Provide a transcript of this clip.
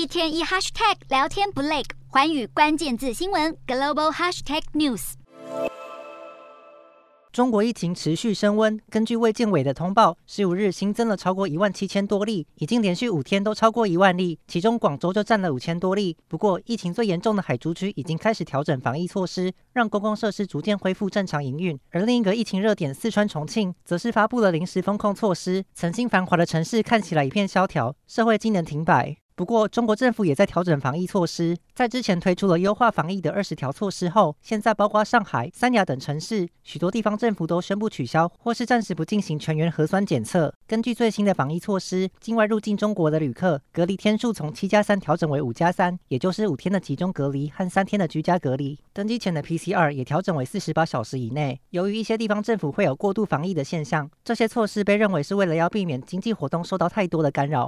一天一 hashtag 聊天不累，环宇关键字新闻 global hashtag news。中国疫情持续升温，根据卫健委的通报，十五日新增了超过一万七千多例，已经连续五天都超过一万例，其中广州就占了五千多例。不过，疫情最严重的海珠区已经开始调整防疫措施，让公共设施逐渐恢复正常营运。而另一个疫情热点四川重庆，则是发布了临时封控措施，曾经繁华的城市看起来一片萧条，社会机能停摆。不过，中国政府也在调整防疫措施。在之前推出了优化防疫的二十条措施后，现在包括上海、三亚等城市，许多地方政府都宣布取消或是暂时不进行全员核酸检测。根据最新的防疫措施，境外入境中国的旅客隔离天数从七加三调整为五加三，也就是五天的集中隔离和三天的居家隔离。登机前的 PCR 也调整为四十八小时以内。由于一些地方政府会有过度防疫的现象，这些措施被认为是为了要避免经济活动受到太多的干扰。